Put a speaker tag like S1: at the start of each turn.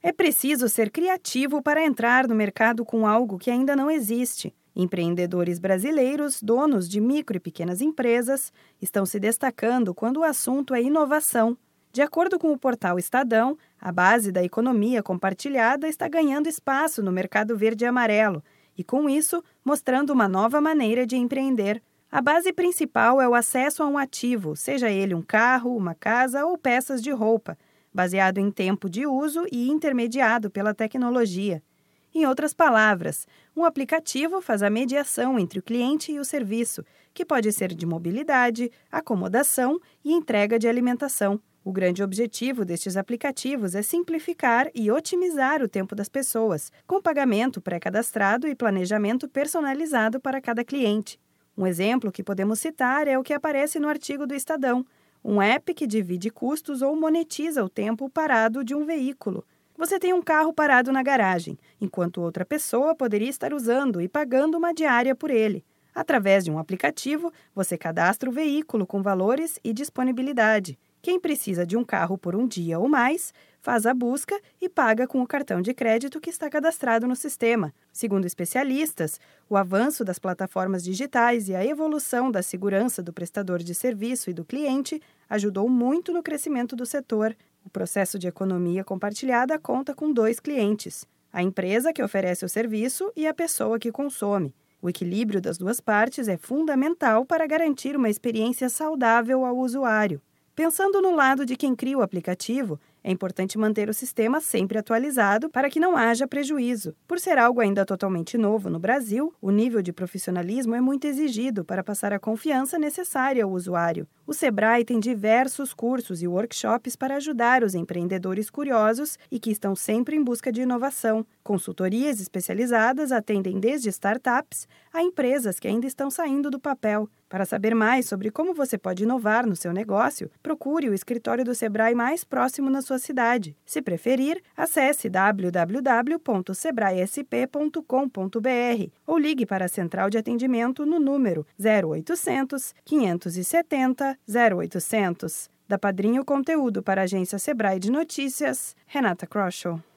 S1: É preciso ser criativo para entrar no mercado com algo que ainda não existe. Empreendedores brasileiros, donos de micro e pequenas empresas, estão se destacando quando o assunto é inovação. De acordo com o portal Estadão, a base da economia compartilhada está ganhando espaço no mercado verde e amarelo e, com isso, mostrando uma nova maneira de empreender. A base principal é o acesso a um ativo, seja ele um carro, uma casa ou peças de roupa, baseado em tempo de uso e intermediado pela tecnologia. Em outras palavras, um aplicativo faz a mediação entre o cliente e o serviço, que pode ser de mobilidade, acomodação e entrega de alimentação. O grande objetivo destes aplicativos é simplificar e otimizar o tempo das pessoas, com pagamento pré-cadastrado e planejamento personalizado para cada cliente. Um exemplo que podemos citar é o que aparece no artigo do Estadão, um app que divide custos ou monetiza o tempo parado de um veículo. Você tem um carro parado na garagem, enquanto outra pessoa poderia estar usando e pagando uma diária por ele. Através de um aplicativo, você cadastra o veículo com valores e disponibilidade. Quem precisa de um carro por um dia ou mais, faz a busca e paga com o cartão de crédito que está cadastrado no sistema. Segundo especialistas, o avanço das plataformas digitais e a evolução da segurança do prestador de serviço e do cliente ajudou muito no crescimento do setor. O processo de economia compartilhada conta com dois clientes: a empresa que oferece o serviço e a pessoa que consome. O equilíbrio das duas partes é fundamental para garantir uma experiência saudável ao usuário. Pensando no lado de quem cria o aplicativo, é importante manter o sistema sempre atualizado para que não haja prejuízo. Por ser algo ainda totalmente novo no Brasil, o nível de profissionalismo é muito exigido para passar a confiança necessária ao usuário. O Sebrae tem diversos cursos e workshops para ajudar os empreendedores curiosos e que estão sempre em busca de inovação. Consultorias especializadas atendem desde startups a empresas que ainda estão saindo do papel. Para saber mais sobre como você pode inovar no seu negócio, procure o escritório do Sebrae mais próximo na sua cidade. Se preferir, acesse www.sebraesp.com.br ou ligue para a central de atendimento no número 0800 570 0800. Da Padrinho Conteúdo para a agência Sebrae de Notícias, Renata Kroschel.